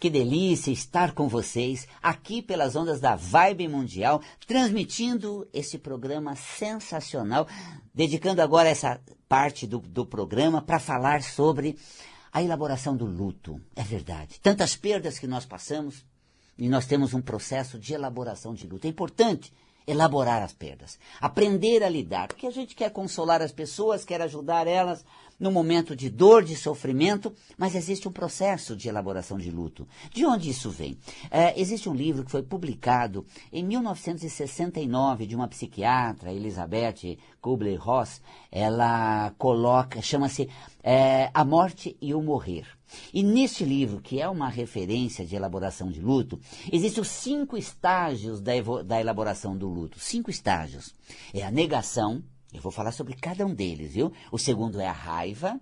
Que delícia estar com vocês aqui pelas ondas da Vibe Mundial, transmitindo esse programa sensacional, dedicando agora essa parte do, do programa para falar sobre a elaboração do luto. É verdade. Tantas perdas que nós passamos e nós temos um processo de elaboração de luto. É importante elaborar as perdas, aprender a lidar, porque a gente quer consolar as pessoas, quer ajudar elas no momento de dor, de sofrimento, mas existe um processo de elaboração de luto. De onde isso vem? É, existe um livro que foi publicado em 1969 de uma psiquiatra, Elizabeth Kubler-Ross. Ela coloca, chama-se é, A Morte e o Morrer. E neste livro, que é uma referência de elaboração de luto, existem os cinco estágios da, da elaboração do luto. Cinco estágios. É a negação, eu vou falar sobre cada um deles, viu? O segundo é a raiva,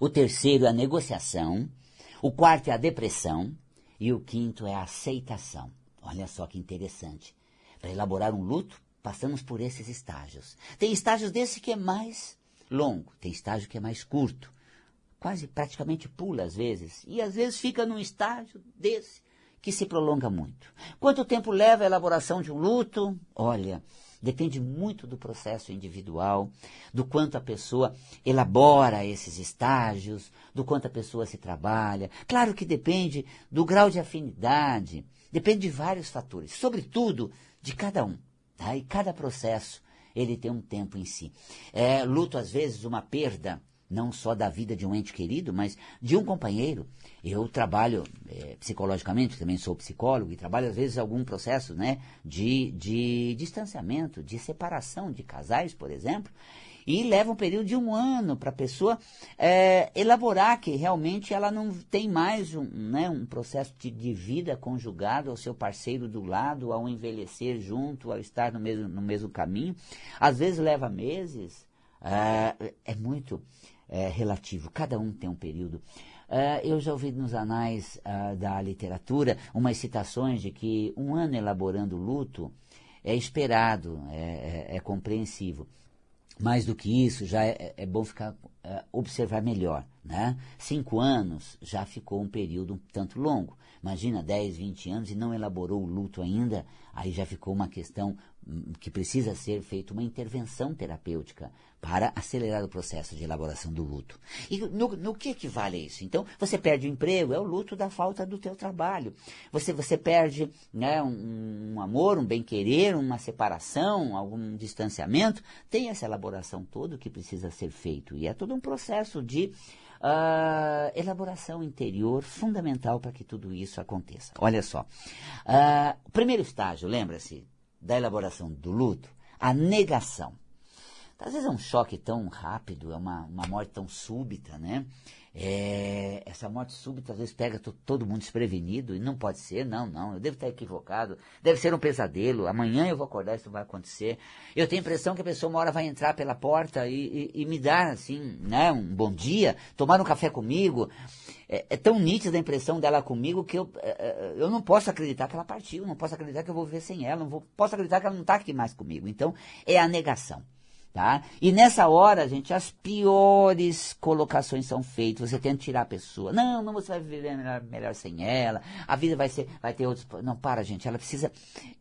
o terceiro é a negociação, o quarto é a depressão e o quinto é a aceitação. Olha só que interessante. Para elaborar um luto, passamos por esses estágios. Tem estágios desse que é mais longo, tem estágio que é mais curto. Quase praticamente pula às vezes, e às vezes fica num estágio desse que se prolonga muito. Quanto tempo leva a elaboração de um luto? Olha, Depende muito do processo individual, do quanto a pessoa elabora esses estágios, do quanto a pessoa se trabalha. Claro que depende do grau de afinidade, depende de vários fatores, sobretudo de cada um. Tá? E cada processo ele tem um tempo em si. É, luto, às vezes, uma perda não só da vida de um ente querido, mas de um companheiro. Eu trabalho é, psicologicamente, também sou psicólogo, e trabalho às vezes algum processo né, de, de distanciamento, de separação de casais, por exemplo, e leva um período de um ano para a pessoa é, elaborar que realmente ela não tem mais um, né, um processo de, de, vida conjugado ao seu parceiro do lado, ao envelhecer junto, ao estar no mesmo, no mesmo caminho. Às vezes leva meses, é, é muito é, relativo, cada um tem um período. Uh, eu já ouvi nos anais uh, da literatura umas citações de que um ano elaborando luto é esperado, é, é, é compreensivo. Mais do que isso, já é, é bom ficar uh, observar melhor. Né? Cinco anos já ficou um período um tanto longo. Imagina 10, 20 anos e não elaborou o luto ainda, aí já ficou uma questão que precisa ser feita uma intervenção terapêutica para acelerar o processo de elaboração do luto. E no, no que equivale isso? Então, você perde o emprego, é o luto da falta do teu trabalho. Você, você perde né, um, um amor, um bem-querer, uma separação, algum distanciamento. Tem essa elaboração toda que precisa ser feito. E é todo um processo de Uh, elaboração interior fundamental para que tudo isso aconteça. Olha só. Uh, primeiro estágio, lembra-se, da elaboração do luto, a negação. Às vezes é um choque tão rápido, é uma, uma morte tão súbita, né? É, essa morte súbita às vezes pega todo mundo desprevenido e não pode ser, não, não, eu devo estar equivocado, deve ser um pesadelo, amanhã eu vou acordar, isso vai acontecer. Eu tenho a impressão que a pessoa uma hora vai entrar pela porta e, e, e me dar, assim, né, um bom dia, tomar um café comigo. É, é, tão nítida a impressão dela comigo que eu, é, é, eu não posso acreditar que ela partiu, não posso acreditar que eu vou viver sem ela, não vou, posso acreditar que ela não está aqui mais comigo. Então, é a negação. Tá? E nessa hora, gente, as piores colocações são feitas. Você tenta tirar a pessoa. Não, não, você vai viver melhor, melhor sem ela. A vida vai ser, vai ter outros. Não, para, gente. Ela precisa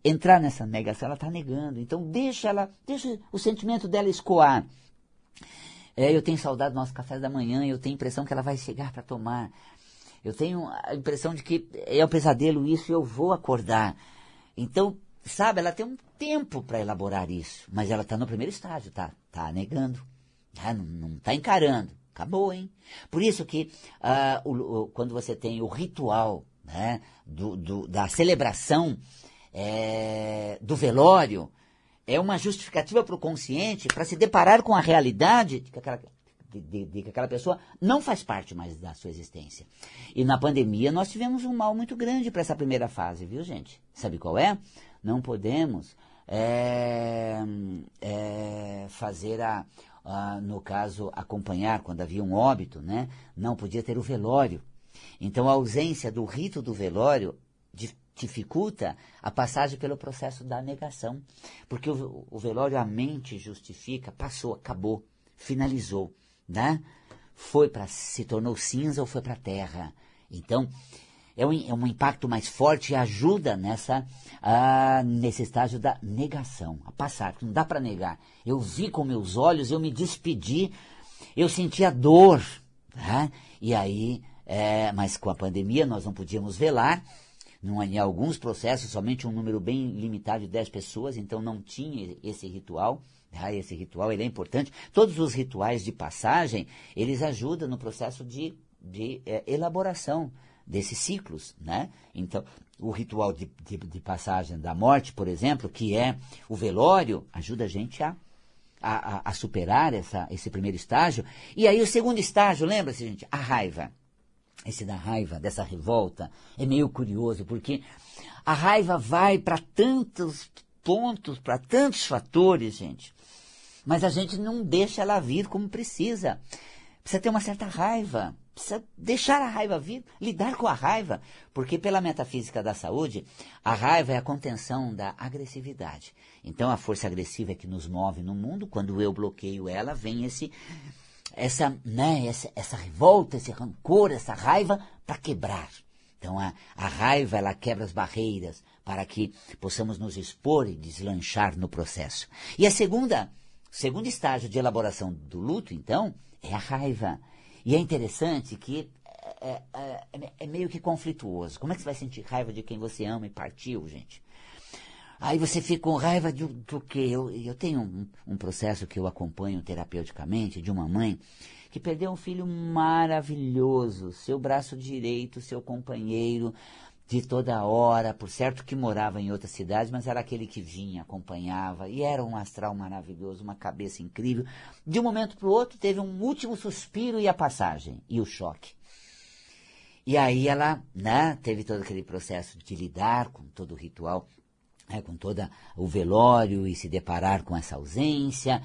entrar nessa negação. Ela está negando. Então deixa ela, deixa o sentimento dela escoar. É, eu tenho saudade do nosso café da manhã. Eu tenho a impressão que ela vai chegar para tomar. Eu tenho a impressão de que é um pesadelo isso e eu vou acordar. Então Sabe, ela tem um tempo para elaborar isso, mas ela está no primeiro estágio, tá? Tá negando, tá? não está encarando. Acabou, hein? Por isso que uh, o, o, quando você tem o ritual né, do, do, da celebração é, do velório, é uma justificativa para o consciente para se deparar com a realidade de que aquela, de, de, que aquela pessoa não faz parte mais da sua existência. E na pandemia nós tivemos um mal muito grande para essa primeira fase, viu, gente? Sabe qual é? Não podemos é, é, fazer a, a, no caso, acompanhar quando havia um óbito, né? Não podia ter o velório. Então a ausência do rito do velório dificulta a passagem pelo processo da negação. Porque o, o velório, a mente justifica, passou, acabou, finalizou, né? Foi para se tornou cinza ou foi para a terra. Então, é um, é um impacto mais forte e ajuda nessa, ah, nesse estágio da negação, a passar, não dá para negar. Eu vi com meus olhos, eu me despedi, eu senti a dor, tá? e aí, é, mas com a pandemia nós não podíamos velar, não, em alguns processos, somente um número bem limitado de 10 pessoas, então não tinha esse ritual. Ah, esse ritual ele é importante. Todos os rituais de passagem, eles ajudam no processo de, de é, elaboração desses ciclos, né? Então, o ritual de, de, de, passagem da morte, por exemplo, que é o velório, ajuda a gente a, a, a superar essa, esse primeiro estágio. E aí o segundo estágio, lembra-se, gente? A raiva. Esse da raiva, dessa revolta, é meio curioso, porque a raiva vai para tantos pontos, para tantos fatores, gente. Mas a gente não deixa ela vir como precisa. Precisa ter uma certa raiva precisa deixar a raiva vir, lidar com a raiva, porque pela metafísica da saúde, a raiva é a contenção da agressividade. Então a força agressiva é que nos move no mundo, quando eu bloqueio ela, vem esse essa, né, essa, essa revolta, esse rancor, essa raiva para quebrar. Então a, a raiva ela quebra as barreiras para que possamos nos expor e deslanchar no processo. E a segunda, segundo estágio de elaboração do luto, então, é a raiva. E é interessante que é, é, é, é, meio que conflituoso. Como é que você vai sentir raiva de quem você ama e partiu, gente? Aí você fica com raiva do, do que? Eu, eu tenho um, um processo que eu acompanho terapeuticamente de uma mãe que perdeu um filho maravilhoso, seu braço direito, seu companheiro, de toda hora, por certo que morava em outra cidade, mas era aquele que vinha, acompanhava, e era um astral maravilhoso, uma cabeça incrível. De um momento para o outro, teve um último suspiro e a passagem, e o choque. E aí ela né, teve todo aquele processo de lidar com todo o ritual, né, com todo o velório e se deparar com essa ausência,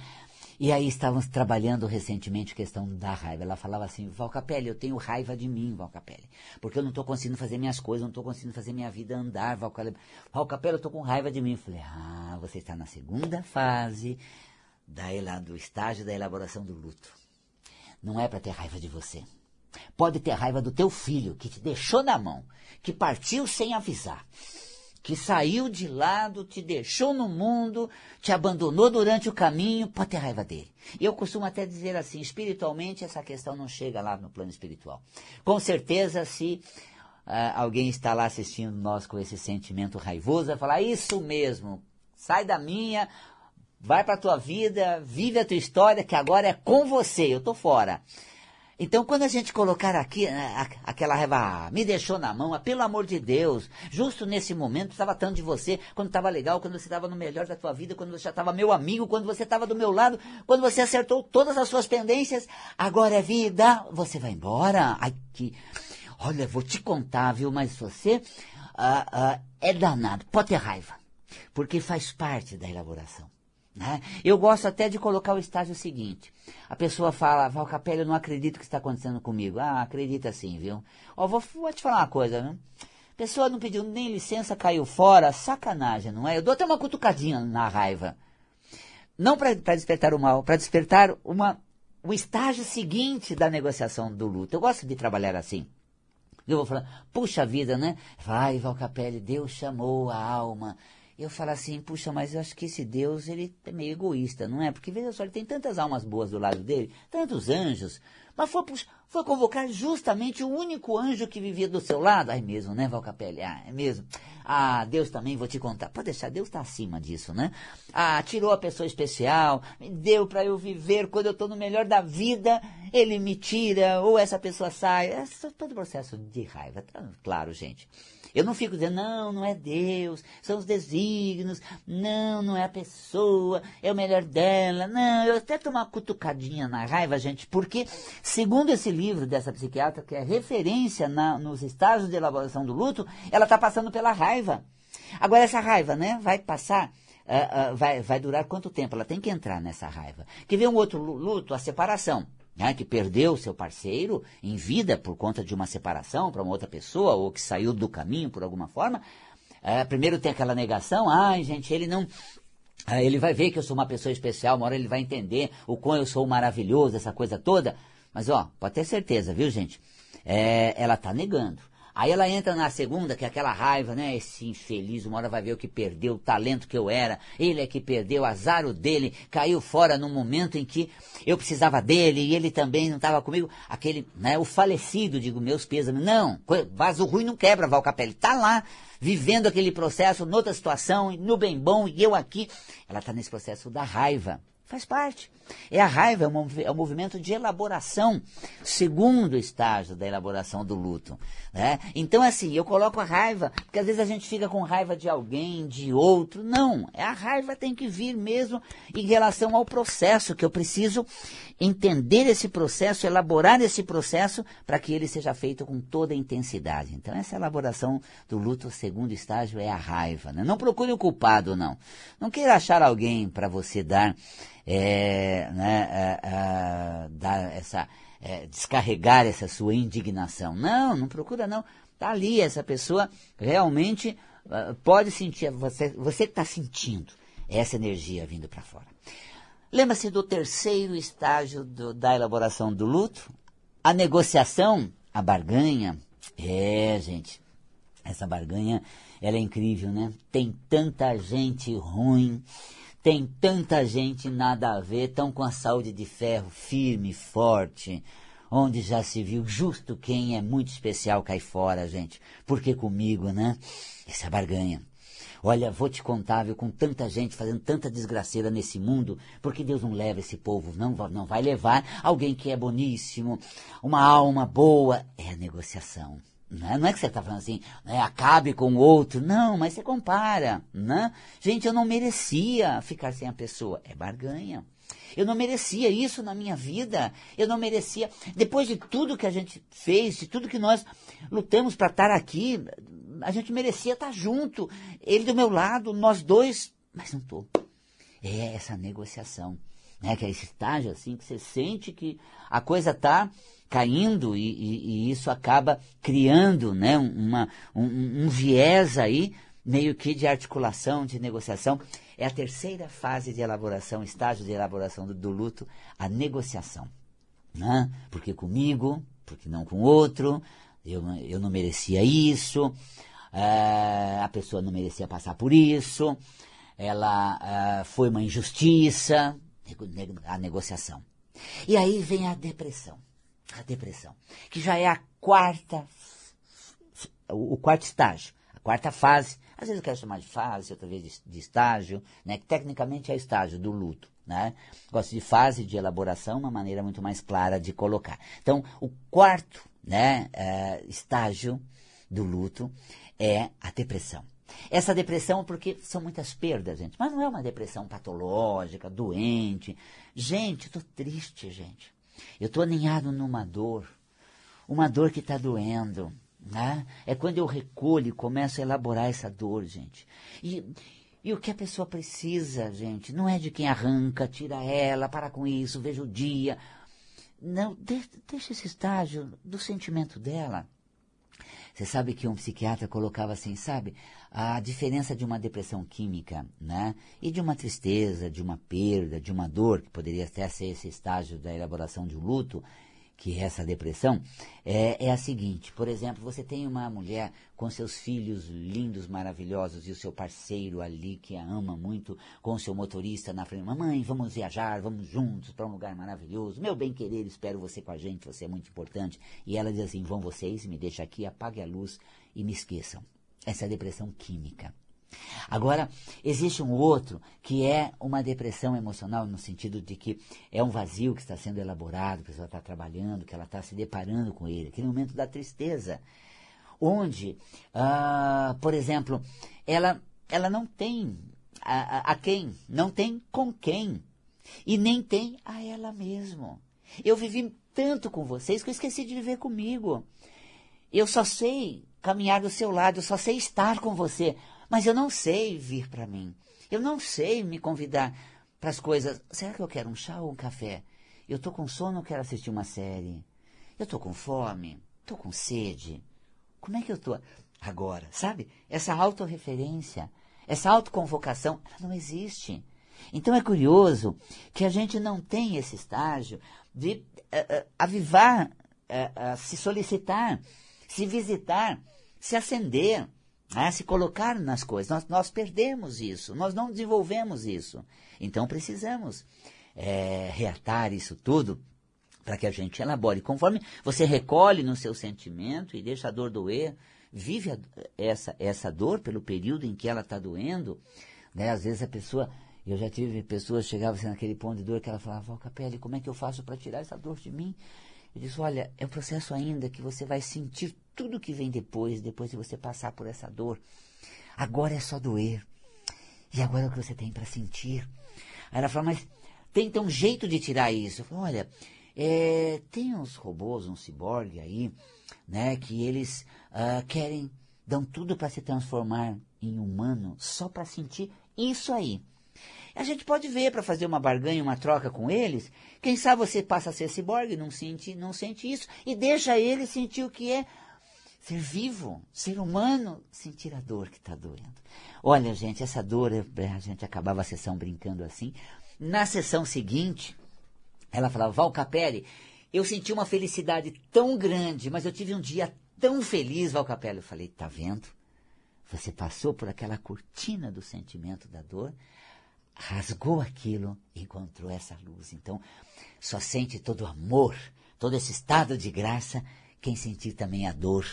e aí estávamos trabalhando recentemente a questão da raiva. Ela falava assim, Valcapelli, eu tenho raiva de mim, Valcapelli. Porque eu não estou conseguindo fazer minhas coisas, não estou conseguindo fazer minha vida andar, Valcapelli. Valcapelli, eu estou com raiva de mim. Eu falei, ah, você está na segunda fase da, do estágio da elaboração do luto. Não é para ter raiva de você. Pode ter raiva do teu filho, que te deixou na mão, que partiu sem avisar que saiu de lado, te deixou no mundo, te abandonou durante o caminho, pode ter raiva dele. E eu costumo até dizer assim, espiritualmente essa questão não chega lá no plano espiritual. Com certeza, se uh, alguém está lá assistindo nós com esse sentimento raivoso, vai falar, isso mesmo, sai da minha, vai para a tua vida, vive a tua história, que agora é com você, eu estou fora. Então, quando a gente colocar aqui né, aquela raiva, ah, me deixou na mão, ah, pelo amor de Deus, justo nesse momento estava tanto de você, quando estava legal, quando você estava no melhor da tua vida, quando você já estava meu amigo, quando você estava do meu lado, quando você acertou todas as suas pendências, agora é vida, você vai embora. Ai, que. Olha, vou te contar, viu, mas você ah, é danado, pode ter raiva, porque faz parte da elaboração. Né? Eu gosto até de colocar o estágio seguinte. A pessoa fala, Val Capelli, eu não acredito que está acontecendo comigo. Ah, acredita sim, viu? Ó, vou, vou te falar uma coisa, viu? Pessoa não pediu nem licença, caiu fora, sacanagem, não é? Eu dou até uma cutucadinha na raiva. Não para despertar o mal, para despertar uma, o estágio seguinte da negociação do luto. Eu gosto de trabalhar assim. Eu vou falar, puxa vida, né? Vai, Val Capelli, Deus chamou a alma eu falo assim, puxa, mas eu acho que esse Deus, ele é meio egoísta, não é? Porque, veja só, ele tem tantas almas boas do lado dele, tantos anjos, mas foi, foi convocar justamente o único anjo que vivia do seu lado. Ai mesmo, né, Valcapelli? Ah, é mesmo. Ah, Deus também, vou te contar. Pode deixar, Deus está acima disso, né? Ah, tirou a pessoa especial, me deu para eu viver quando eu estou no melhor da vida, ele me tira, ou essa pessoa sai. É todo processo de raiva, tá claro, gente. Eu não fico dizendo, não, não é Deus, são os desígnios, não, não é a pessoa, é o melhor dela. Não, eu até tomo uma cutucadinha na raiva, gente, porque, segundo esse livro dessa psiquiatra, que é referência na, nos estágios de elaboração do luto, ela está passando pela raiva. Agora, essa raiva, né, vai passar. Uh, uh, vai, vai durar quanto tempo? Ela tem que entrar nessa raiva. Que vem um outro luto, a separação né, que perdeu seu parceiro em vida por conta de uma separação para uma outra pessoa, ou que saiu do caminho por alguma forma, é, primeiro tem aquela negação, ai gente, ele não. Ele vai ver que eu sou uma pessoa especial, uma hora ele vai entender o quão eu sou maravilhoso, essa coisa toda. Mas ó, pode ter certeza, viu gente? É, ela está negando. Aí ela entra na segunda, que é aquela raiva, né? Esse infeliz, uma hora vai ver o que perdeu, o talento que eu era. Ele é que perdeu, azar o dele, caiu fora no momento em que eu precisava dele e ele também não estava comigo. Aquele, né? O falecido, digo, meus pêsames. Não, vaso ruim não quebra, Val Capelli. Tá lá, vivendo aquele processo, noutra situação, no bem bom, e eu aqui. Ela está nesse processo da raiva. Faz parte. É a raiva, é um, é um movimento de elaboração, segundo estágio da elaboração do luto. Né? Então, assim, eu coloco a raiva, porque às vezes a gente fica com raiva de alguém, de outro. Não, é a raiva tem que vir mesmo em relação ao processo, que eu preciso entender esse processo, elaborar esse processo, para que ele seja feito com toda a intensidade. Então, essa elaboração do luto, segundo estágio, é a raiva. Né? Não procure o culpado, não. Não queira achar alguém para você dar é, né, é, é, dar essa, é, descarregar essa sua indignação. Não, não procura não. Está ali, essa pessoa realmente uh, pode sentir, você, você está sentindo essa energia vindo para fora. Lembra-se do terceiro estágio do, da elaboração do luto? A negociação, a barganha. É, gente, essa barganha, ela é incrível, né? Tem tanta gente ruim, tem tanta gente nada a ver, tão com a saúde de ferro firme, forte, onde já se viu justo quem é muito especial cai fora, gente. Porque comigo, né? Essa é barganha. Olha, vou te contar, viu, com tanta gente fazendo tanta desgraceira nesse mundo, porque Deus não leva esse povo, não, não vai levar alguém que é boníssimo, uma alma boa. É a negociação. Não é, não é que você está falando assim, né, acabe com o outro. Não, mas você compara. Né? Gente, eu não merecia ficar sem a pessoa. É barganha. Eu não merecia isso na minha vida. Eu não merecia. Depois de tudo que a gente fez, de tudo que nós lutamos para estar aqui, a gente merecia estar junto. Ele do meu lado, nós dois. Mas não estou. É essa negociação. Né? Que é esse estágio assim que você sente que a coisa está caindo e, e, e, isso acaba criando né, uma, um, um viés aí, meio que de articulação, de negociação. É a terceira fase de elaboração, estágio de elaboração do, do luto, a negociação. Né? Porque comigo, porque não com outro, eu, eu não merecia isso, é, a pessoa não merecia passar por isso, ela é, foi uma injustiça, a negociação. E aí vem a depressão a depressão, que já é a quarta, o, quarto estágio, a quarta fase. Às vezes eu quero chamar de fase, outra vez de, estágio, né? Que tecnicamente é estágio do luto, né? Gosto de fase de elaboração, uma maneira muito mais clara de colocar. Então, o quarto, né, é, estágio do luto é a depressão. Essa depressão, porque são muitas perdas, gente. Mas não é uma depressão patológica, doente. Gente, tô triste, gente. Eu estou aninhado numa dor, uma dor que está doendo. Né? É quando eu recolho e começo a elaborar essa dor, gente. E, e o que a pessoa precisa, gente, não é de quem arranca, tira ela, para com isso, veja o dia. Não, de, deixa esse estágio do sentimento dela. Você sabe que um psiquiatra colocava assim, sabe? A diferença de uma depressão química, né? E de uma tristeza, de uma perda, de uma dor, que poderia até ser esse estágio da elaboração de um luto, que essa depressão, é, é, a seguinte: por exemplo, você tem uma mulher com seus filhos lindos, maravilhosos, e o seu parceiro ali que a ama muito, com o seu motorista na frente: Mamãe, vamos viajar, vamos juntos para um lugar maravilhoso. Meu bem querer, espero você com a gente, você é muito importante. E ela diz assim: Vão vocês, me deixa aqui, apague a luz e me esqueçam. Essa é a depressão química. Agora, existe um outro que é uma depressão emocional, no sentido de que é um vazio que está sendo elaborado, que a pessoa está trabalhando, que ela está se deparando com ele, aquele momento da tristeza, onde, ah, por exemplo, ela, ela não tem a, a, a quem, não tem com quem, e nem tem a ela mesma. Eu vivi tanto com vocês que eu esqueci de viver comigo. Eu só sei caminhar do seu lado, eu só sei estar com você. Mas eu não sei vir para mim. Eu não sei me convidar para as coisas. Será que eu quero um chá ou um café? Eu estou com sono ou quero assistir uma série? Eu estou com fome? Estou com sede? Como é que eu estou agora? Sabe? Essa autorreferência, essa autoconvocação, ela não existe. Então é curioso que a gente não tem esse estágio de uh, uh, avivar, uh, se solicitar se visitar, se acender, né? se colocar nas coisas. Nós, nós perdemos isso, nós não desenvolvemos isso. Então precisamos é, reatar isso tudo para que a gente elabore. Conforme você recolhe no seu sentimento e deixa a dor doer, vive a, essa, essa dor pelo período em que ela está doendo, né? às vezes a pessoa eu já tive pessoas que chegavam assim, naquele ponto de dor que ela falava, Val Capelli, como é que eu faço para tirar essa dor de mim? Eu disse, olha, é um processo ainda que você vai sentir tudo que vem depois, depois de você passar por essa dor. Agora é só doer. E agora é o que você tem para sentir. Aí ela falou, mas tem então um jeito de tirar isso. Eu falei, olha, é, tem uns robôs, um ciborgue aí, né, que eles uh, querem, dão tudo para se transformar em humano só para sentir isso aí. A gente pode ver para fazer uma barganha, uma troca com eles. Quem sabe você passa a ser ciborgue, não sente, não sente isso, e deixa ele sentir o que é ser vivo, ser humano, sentir a dor que está doendo. Olha, gente, essa dor, a gente acabava a sessão brincando assim. Na sessão seguinte, ela falava, Val Capelli, eu senti uma felicidade tão grande, mas eu tive um dia tão feliz, Val Capelli. Eu falei, tá vendo? Você passou por aquela cortina do sentimento da dor, rasgou aquilo e encontrou essa luz. Então, só sente todo o amor, todo esse estado de graça, quem sentir também a dor,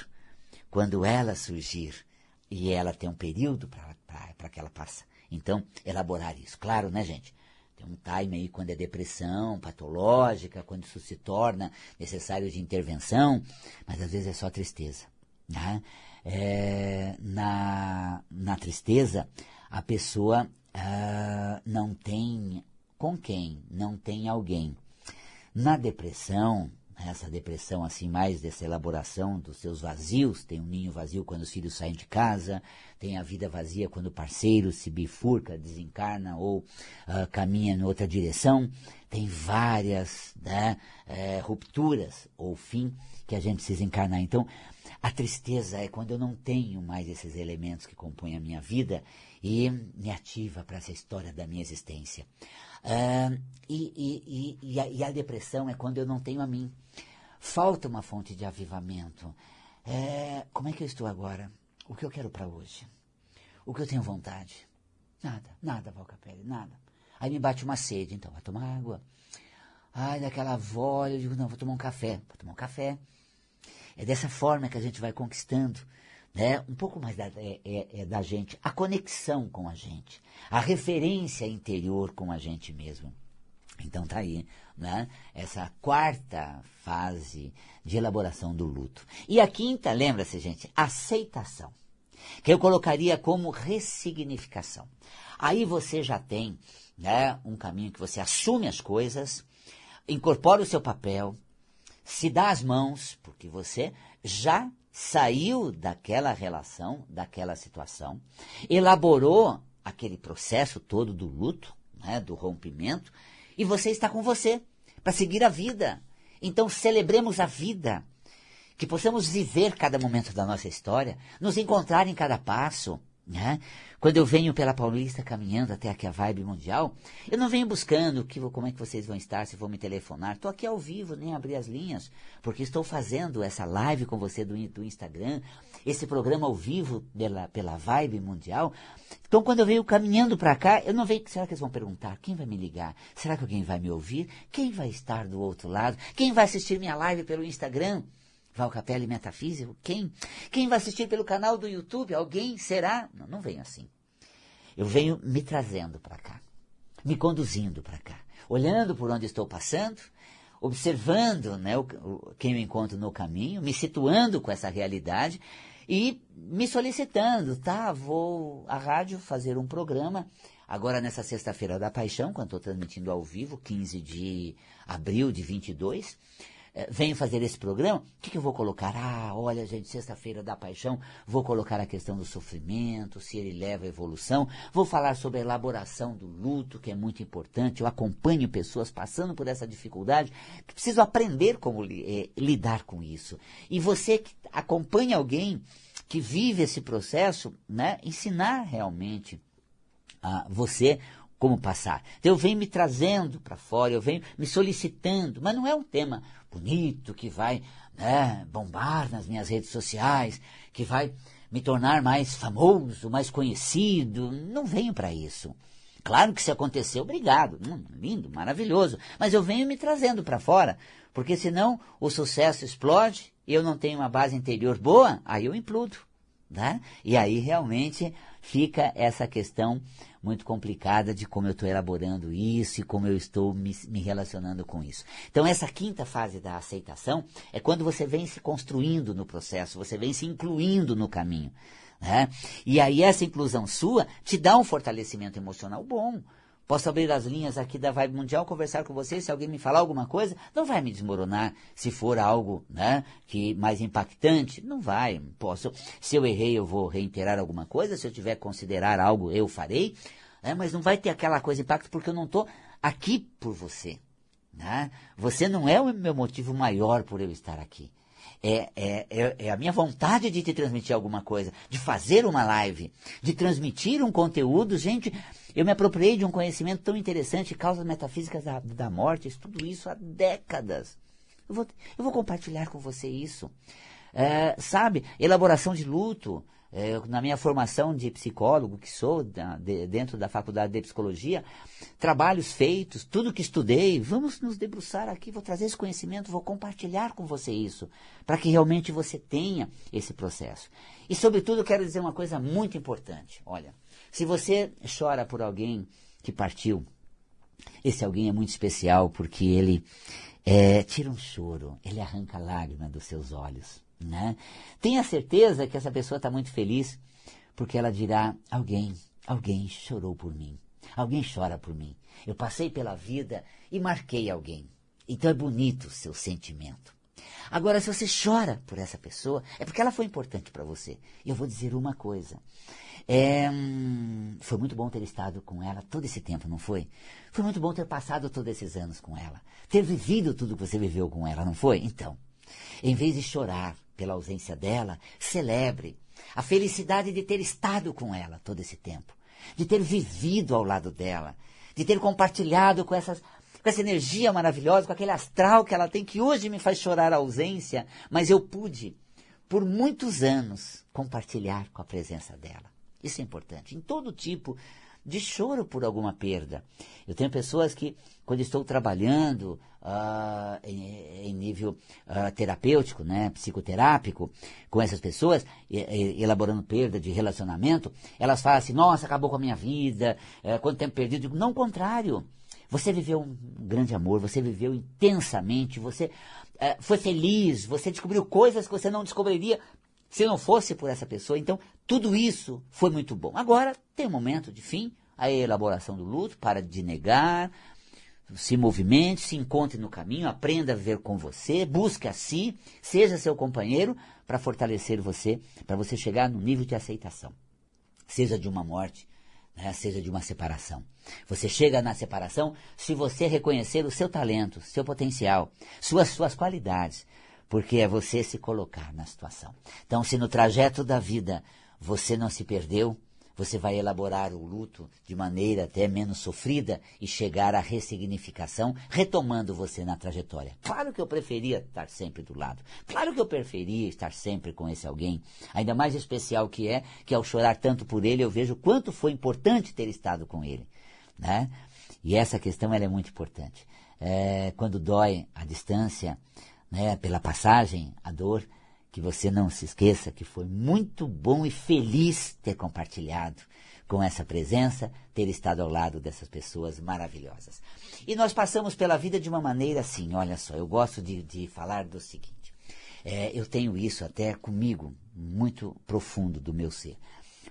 quando ela surgir. E ela tem um período para que ela passe. Então, elaborar isso. Claro, né, gente? Tem um time aí quando é depressão patológica, quando isso se torna necessário de intervenção, mas às vezes é só tristeza. Né? É, na, na tristeza, a pessoa uh, não tem com quem, não tem alguém. Na depressão, essa depressão assim mais dessa elaboração dos seus vazios, tem um ninho vazio quando os filhos saem de casa, tem a vida vazia quando o parceiro se bifurca, desencarna ou uh, caminha em outra direção, tem várias né, é, rupturas ou fim que a gente precisa encarnar. Então, a tristeza é quando eu não tenho mais esses elementos que compõem a minha vida e me ativa para essa história da minha existência. Uh, e, e, e, a, e, a, depressão é quando eu não tenho a mim. Falta uma fonte de avivamento. É, como é que eu estou agora? O que eu quero para hoje? O que eu tenho vontade? Nada, nada, Valcapelli, nada. Aí me bate uma sede, então, vai tomar água. Ai, daquela avó, eu digo, não, vou tomar um café. Vou tomar um café. É dessa forma que a gente vai conquistando né? um pouco mais da, é, é, é da gente, a conexão com a gente, a referência interior com a gente mesmo. Então tá aí, né? Essa quarta fase de elaboração do luto. E a quinta, lembra-se, gente, aceitação. Que eu colocaria como ressignificação. Aí você já tem, né, um caminho que você assume as coisas, incorpora o seu papel, se dá as mãos, porque você já saiu daquela relação, daquela situação, elaborou aquele processo todo do luto, né, do rompimento, e você está com você para seguir a vida. Então celebremos a vida, que possamos viver cada momento da nossa história, nos encontrar em cada passo, né? Quando eu venho pela Paulista caminhando até aqui a Vibe Mundial, eu não venho buscando que, como é que vocês vão estar, se vão me telefonar. Estou aqui ao vivo, nem abri as linhas, porque estou fazendo essa live com você do, do Instagram, esse programa ao vivo pela, pela Vibe Mundial. Então, quando eu venho caminhando para cá, eu não venho. Será que eles vão perguntar? Quem vai me ligar? Será que alguém vai me ouvir? Quem vai estar do outro lado? Quem vai assistir minha live pelo Instagram? Val Capelli Metafísico? Quem? Quem vai assistir pelo canal do YouTube? Alguém? Será? Não, não venho assim. Eu venho me trazendo para cá, me conduzindo para cá, olhando por onde estou passando, observando né, o, quem eu encontro no caminho, me situando com essa realidade e me solicitando, tá? Vou à rádio fazer um programa agora nessa sexta-feira da Paixão, quando estou transmitindo ao vivo, 15 de abril de 22 é, venho fazer esse programa, o que, que eu vou colocar? Ah, olha, gente, sexta-feira da paixão, vou colocar a questão do sofrimento, se ele leva à evolução, vou falar sobre a elaboração do luto, que é muito importante. Eu acompanho pessoas passando por essa dificuldade, que precisam aprender como é, lidar com isso. E você que acompanha alguém que vive esse processo, né, ensinar realmente a você como passar. Então eu venho me trazendo para fora, eu venho me solicitando, mas não é um tema bonito que vai né, bombar nas minhas redes sociais, que vai me tornar mais famoso, mais conhecido. Não venho para isso. Claro que se aconteceu, obrigado. Hum, lindo, maravilhoso. Mas eu venho me trazendo para fora, porque senão o sucesso explode, eu não tenho uma base interior boa, aí eu implodo. Né? E aí realmente fica essa questão muito complicada de como eu estou elaborando isso e como eu estou me, me, relacionando com isso. Então, essa quinta fase da aceitação é quando você vem se construindo no processo, você vem se incluindo no caminho. Né? E aí, essa inclusão sua te dá um fortalecimento emocional bom. Posso abrir as linhas aqui da Vibe Mundial, conversar com você, se alguém me falar alguma coisa, não vai me desmoronar. Se for algo né, que mais impactante, não vai. Posso. Se eu errei, eu vou reiterar alguma coisa. Se eu tiver que considerar algo, eu farei. Né, mas não vai ter aquela coisa impacto porque eu não estou aqui por você. Né? Você não é o meu motivo maior por eu estar aqui. É, é, é, é, a minha vontade de te transmitir alguma coisa, de fazer uma live, de transmitir um conteúdo. Gente, eu me apropriei de um conhecimento tão interessante, causas metafísicas da, da morte, tudo isso há décadas. Eu vou, eu vou compartilhar com você isso. É, sabe, elaboração de luto. É, na minha formação de psicólogo, que sou da, de, dentro da faculdade de psicologia, trabalhos feitos, tudo que estudei, vamos nos debruçar aqui, vou trazer esse conhecimento, vou compartilhar com você isso, para que realmente você tenha esse processo. E, sobretudo, quero dizer uma coisa muito importante. Olha, se você chora por alguém que partiu, esse alguém é muito especial porque ele é, tira um choro, ele arranca lágrima dos seus olhos. Né? Tenha certeza que essa pessoa está muito feliz porque ela dirá: alguém, alguém chorou por mim, alguém chora por mim. Eu passei pela vida e marquei alguém. Então é bonito o seu sentimento. Agora, se você chora por essa pessoa, é porque ela foi importante para você. E eu vou dizer uma coisa: é, foi muito bom ter estado com ela todo esse tempo, não foi? Foi muito bom ter passado todos esses anos com ela. Ter vivido tudo que você viveu com ela, não foi? Então, em vez de chorar pela ausência dela, celebre a felicidade de ter estado com ela todo esse tempo. De ter vivido ao lado dela. De ter compartilhado com essas com essa energia maravilhosa, com aquele astral que ela tem, que hoje me faz chorar a ausência, mas eu pude, por muitos anos, compartilhar com a presença dela. Isso é importante. Em todo tipo de choro por alguma perda. Eu tenho pessoas que, quando estou trabalhando uh, em, em, nível uh, terapêutico, né, psicoterápico, com essas pessoas, e, e, elaborando perda de relacionamento, elas falam assim: nossa, acabou com a minha vida, uh, quanto tempo perdido. Digo, não, contrário. Você viveu um grande amor, você viveu intensamente, você uh, foi feliz, você descobriu coisas que você não descobriria se não fosse por essa pessoa. Então, tudo isso foi muito bom. Agora, tem um momento de fim, a elaboração do luto, para de negar, se movimente, se encontre no caminho, aprenda a viver com você, busque a si, seja seu companheiro para fortalecer você, para você chegar no nível de aceitação. Seja de uma morte, né, seja de uma separação. Você chega na separação se você reconhecer o seu talento, seu potencial, suas, suas qualidades, porque é você se colocar na situação. Então, se no trajeto da vida você não se perdeu, você vai elaborar o luto de maneira até menos sofrida e chegar à ressignificação, retomando você na trajetória. Claro que eu preferia estar sempre do lado. Claro que eu preferia estar sempre com esse alguém. Ainda mais especial que é, que ao chorar tanto por ele, eu vejo quanto foi importante ter estado com ele. Né? E essa questão ela é muito importante. É, quando dói a distância, né, pela passagem, a dor, que você não se esqueça que foi muito bom e feliz ter compartilhado com essa presença, ter estado ao lado dessas pessoas maravilhosas. E nós passamos pela vida de uma maneira assim, olha só, eu gosto de, de falar do seguinte, é, eu tenho isso até comigo, muito profundo do meu ser.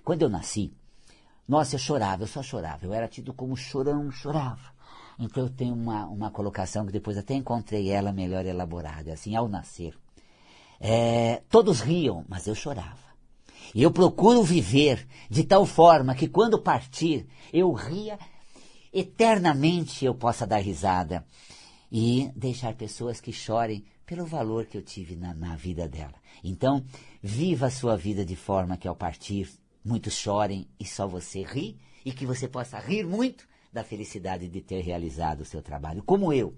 Quando eu nasci, nossa, eu chorava, eu só chorava, eu era tido como chorão, chorava. Então eu tenho uma, uma colocação que depois até encontrei ela melhor elaborada. Assim, ao nascer, é, todos riam, mas eu chorava. E eu procuro viver de tal forma que quando partir, eu ria eternamente eu possa dar risada e deixar pessoas que chorem pelo valor que eu tive na, na vida dela. Então, viva a sua vida de forma que ao partir muitos chorem e só você ri e que você possa rir muito da felicidade de ter realizado o seu trabalho, como eu.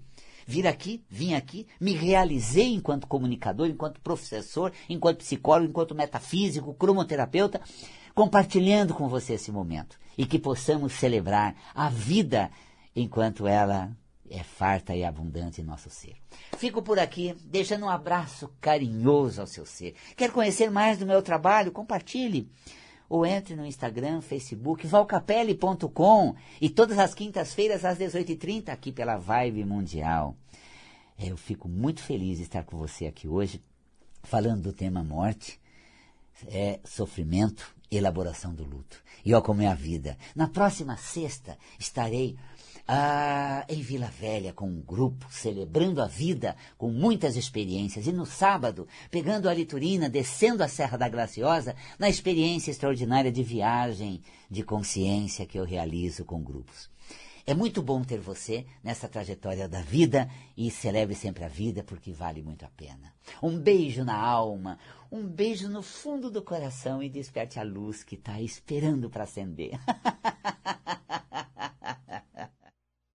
Vir aqui, vim aqui, me realizei enquanto comunicador, enquanto professor, enquanto psicólogo, enquanto metafísico, cromoterapeuta, compartilhando com você esse momento e que possamos celebrar a vida enquanto ela é farta e abundante em nosso ser. Fico por aqui, deixando um abraço carinhoso ao seu ser. Quer conhecer mais do meu trabalho? Compartilhe. Ou entre no Instagram, Facebook, valcapelli.com e todas as quintas-feiras às 18h30 aqui pela Vibe Mundial. Eu fico muito feliz de estar com você aqui hoje, falando do tema morte, é, sofrimento, elaboração do luto. E ó como é a vida. Na próxima sexta estarei ah, em Vila Velha com um grupo, celebrando a vida com muitas experiências. E no sábado, pegando a liturina, descendo a Serra da Graciosa, na experiência extraordinária de viagem de consciência que eu realizo com grupos. É muito bom ter você nessa trajetória da vida e celebre sempre a vida porque vale muito a pena. Um beijo na alma, um beijo no fundo do coração e desperte a luz que está esperando para acender.